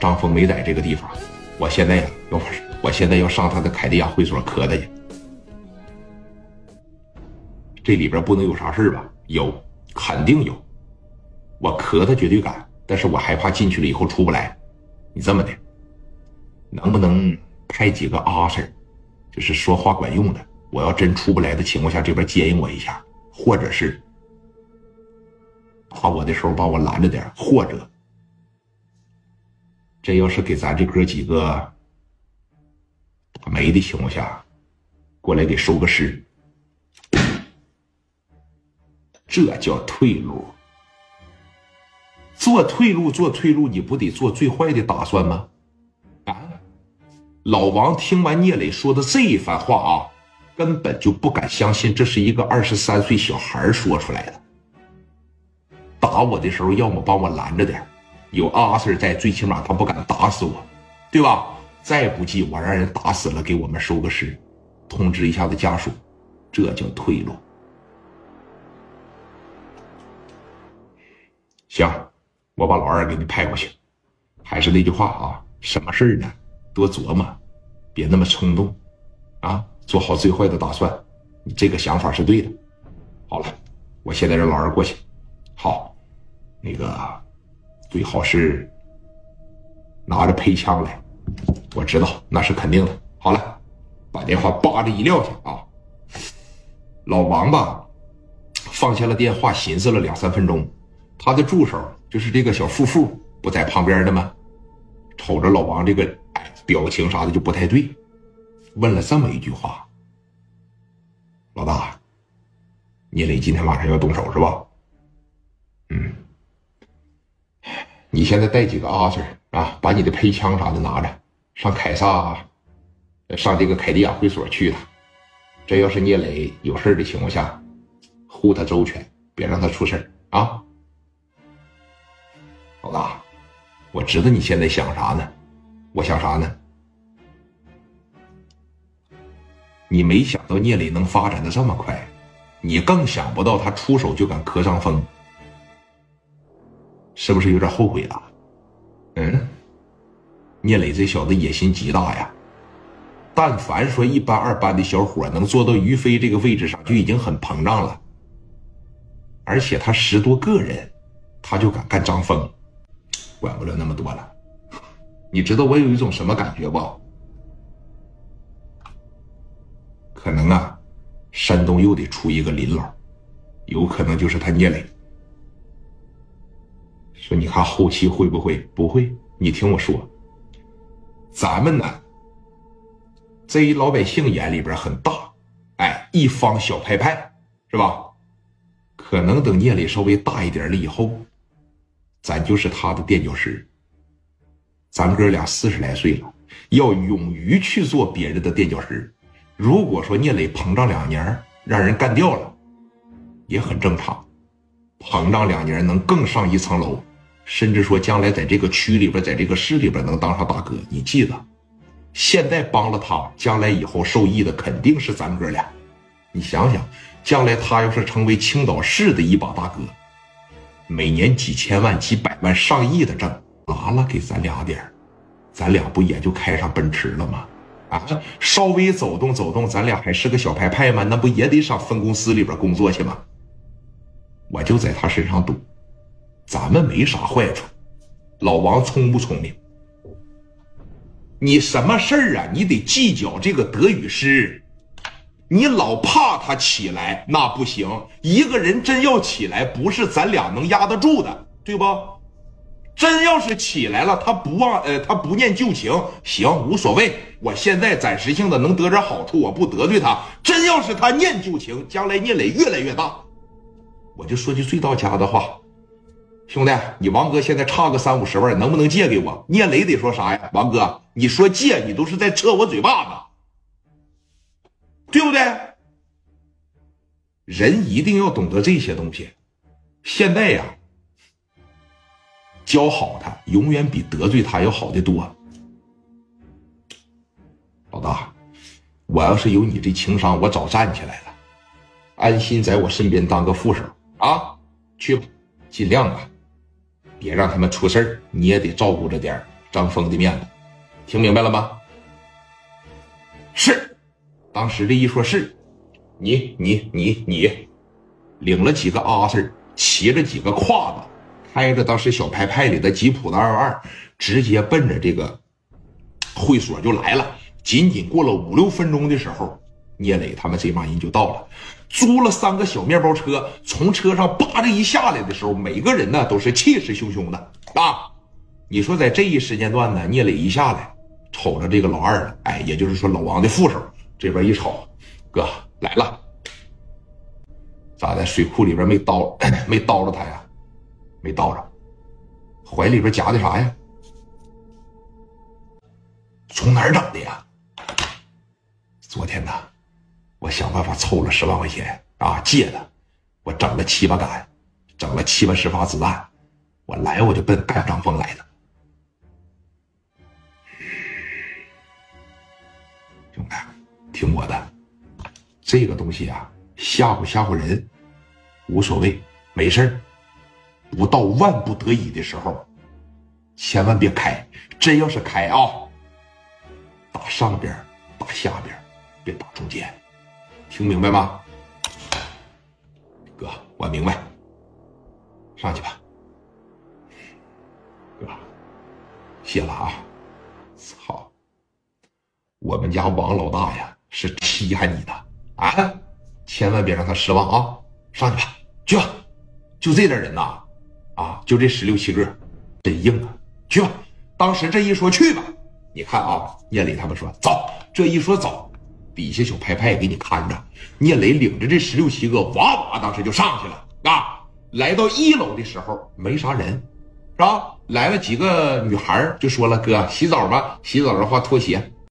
张峰没在这个地方，我现在呀要不，我现在要上他的凯迪亚会所磕他去。这里边不能有啥事吧？有，肯定有。我磕他绝对敢，但是我害怕进去了以后出不来。你这么的，能不能派几个阿 Sir，就是说话管用的？我要真出不来的情况下，这边接应我一下，或者是打我的时候帮我拦着点，或者。这要是给咱这哥几个没的情况下，过来给收个尸，这叫退路。做退路，做退路，你不得做最坏的打算吗？啊！老王听完聂磊说的这一番话啊，根本就不敢相信这是一个二十三岁小孩说出来的。打我的时候，要么帮我拦着点。有阿 Sir 在，最起码他不敢打死我，对吧？再不济我让人打死了，给我们收个尸，通知一下子家属，这叫退路。行，我把老二给你派过去。还是那句话啊，什么事呢？多琢磨，别那么冲动，啊，做好最坏的打算。你这个想法是对的。好了，我现在让老二过去。好，那个。最好是拿着配枪来，我知道那是肯定的。好了，把电话叭的一撂下啊！老王吧，放下了电话，寻思了两三分钟。他的助手就是这个小富富，不在旁边的吗？瞅着老王这个表情啥的就不太对，问了这么一句话：“老大，聂磊今天晚上要动手是吧？”嗯。你现在带几个阿 Sir 啊？把你的配枪啥的拿着，上凯撒，上这个凯迪亚会所去。他，这要是聂磊有事的情况下，护他周全，别让他出事啊！老大，我知道你现在想啥呢？我想啥呢？你没想到聂磊能发展的这么快，你更想不到他出手就敢磕上风。是不是有点后悔了？嗯，聂磊这小子野心极大呀！但凡说一班、二班的小伙能做到于飞这个位置上，就已经很膨胀了。而且他十多个人，他就敢干张峰，管不了那么多了。你知道我有一种什么感觉不？可能啊，山东又得出一个林老，有可能就是他聂磊。说你看后期会不会不会？你听我说，咱们呢，在老百姓眼里边很大，哎，一方小派派是吧？可能等聂磊稍微大一点了以后，咱就是他的垫脚石。咱哥俩四十来岁了，要勇于去做别人的垫脚石。如果说聂磊膨胀两年，让人干掉了，也很正常。膨胀两年能更上一层楼。甚至说，将来在这个区里边，在这个市里边能当上大哥，你记得，现在帮了他，将来以后受益的肯定是咱哥俩。你想想，将来他要是成为青岛市的一把大哥，每年几千万、几百万、上亿的挣，拿了给咱俩点咱俩不也就开上奔驰了吗？啊，稍微走动走动，咱俩还是个小派派吗？那不也得上分公司里边工作去吗？我就在他身上赌。咱们没啥坏处，老王聪不聪明？你什么事儿啊？你得计较这个得与失，你老怕他起来那不行。一个人真要起来，不是咱俩能压得住的，对不？真要是起来了，他不忘呃，他不念旧情，行无所谓。我现在暂时性的能得点好处，我不得罪他。真要是他念旧情，将来聂磊越来越大，我就说句最到家的话。兄弟，你王哥现在差个三五十万，能不能借给我？聂磊得说啥呀？王哥，你说借，你都是在扯我嘴巴子，对不对？人一定要懂得这些东西。现在呀，教好他，永远比得罪他要好的多。老大，我要是有你这情商，我早站起来了，安心在我身边当个副手啊！去吧，尽量吧。别让他们出事儿，你也得照顾着点张峰的面子，听明白了吗？是，当时这一说是，你你你你，领了几个阿 Sir，骑着几个胯子，开着当时小派派里的吉普的二二，直接奔着这个会所就来了。仅仅过了五六分钟的时候，聂磊他们这帮人就到了，租了三个小面包车，从车上叭的一下来的时候，每个人呢都是气势汹汹的啊！你说在这一时间段呢，聂磊一下来，瞅着这个老二了，哎，也就是说老王的副手这边一瞅，哥来了，咋的？水库里边没叨 没叨着他呀？没叨着，怀里边夹的啥呀？从哪儿整的呀？昨天呢，我想办法凑了十万块钱啊，借的，我整了七八杆，整了七八十发子弹，我来我就奔干张峰来的。兄弟，听我的，这个东西啊，吓唬吓唬人无所谓，没事不到万不得已的时候，千万别开。真要是开啊，打上边，打下边。别打中间，听明白吗？哥，我明白。上去吧，哥，谢了啊！操，我们家王老大呀是稀罕你的啊，千万别让他失望啊！上去吧，去吧，就这点人呐，啊，就这十六七个，真硬啊！去吧，当时这一说去吧，你看啊，聂磊他们说走，这一说走。底下小派派给你看着，聂磊领着这十六七个哇哇，当时就上去了啊！来到一楼的时候没啥人，是吧？来了几个女孩就说了：“哥，洗澡吧，洗澡的话脱鞋。”